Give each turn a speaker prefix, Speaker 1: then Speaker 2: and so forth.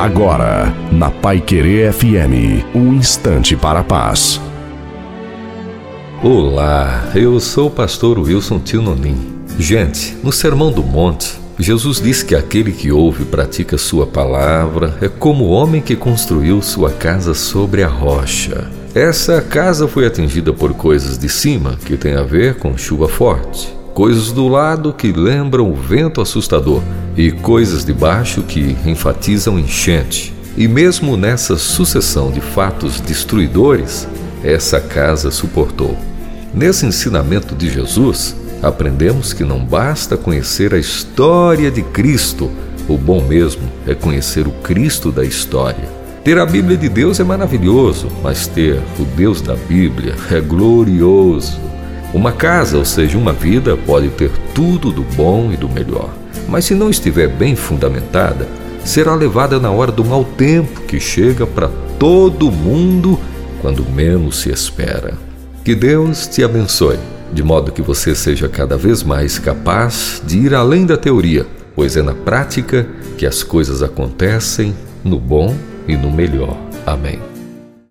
Speaker 1: Agora, na Pai Querer FM, um instante para a paz.
Speaker 2: Olá, eu sou o pastor Wilson Tinonim. Gente, no Sermão do Monte, Jesus diz que aquele que ouve e pratica sua palavra é como o homem que construiu sua casa sobre a rocha. Essa casa foi atingida por coisas de cima que tem a ver com chuva forte coisas do lado que lembram o vento assustador e coisas de baixo que enfatizam enchente. E mesmo nessa sucessão de fatos destruidores, essa casa suportou. Nesse ensinamento de Jesus, aprendemos que não basta conhecer a história de Cristo, o bom mesmo é conhecer o Cristo da história. Ter a Bíblia de Deus é maravilhoso, mas ter o Deus da Bíblia é glorioso. Uma casa, ou seja, uma vida, pode ter tudo do bom e do melhor, mas se não estiver bem fundamentada, será levada na hora do mau tempo que chega para todo mundo quando menos se espera. Que Deus te abençoe, de modo que você seja cada vez mais capaz de ir além da teoria, pois é na prática que as coisas acontecem no bom e no melhor. Amém.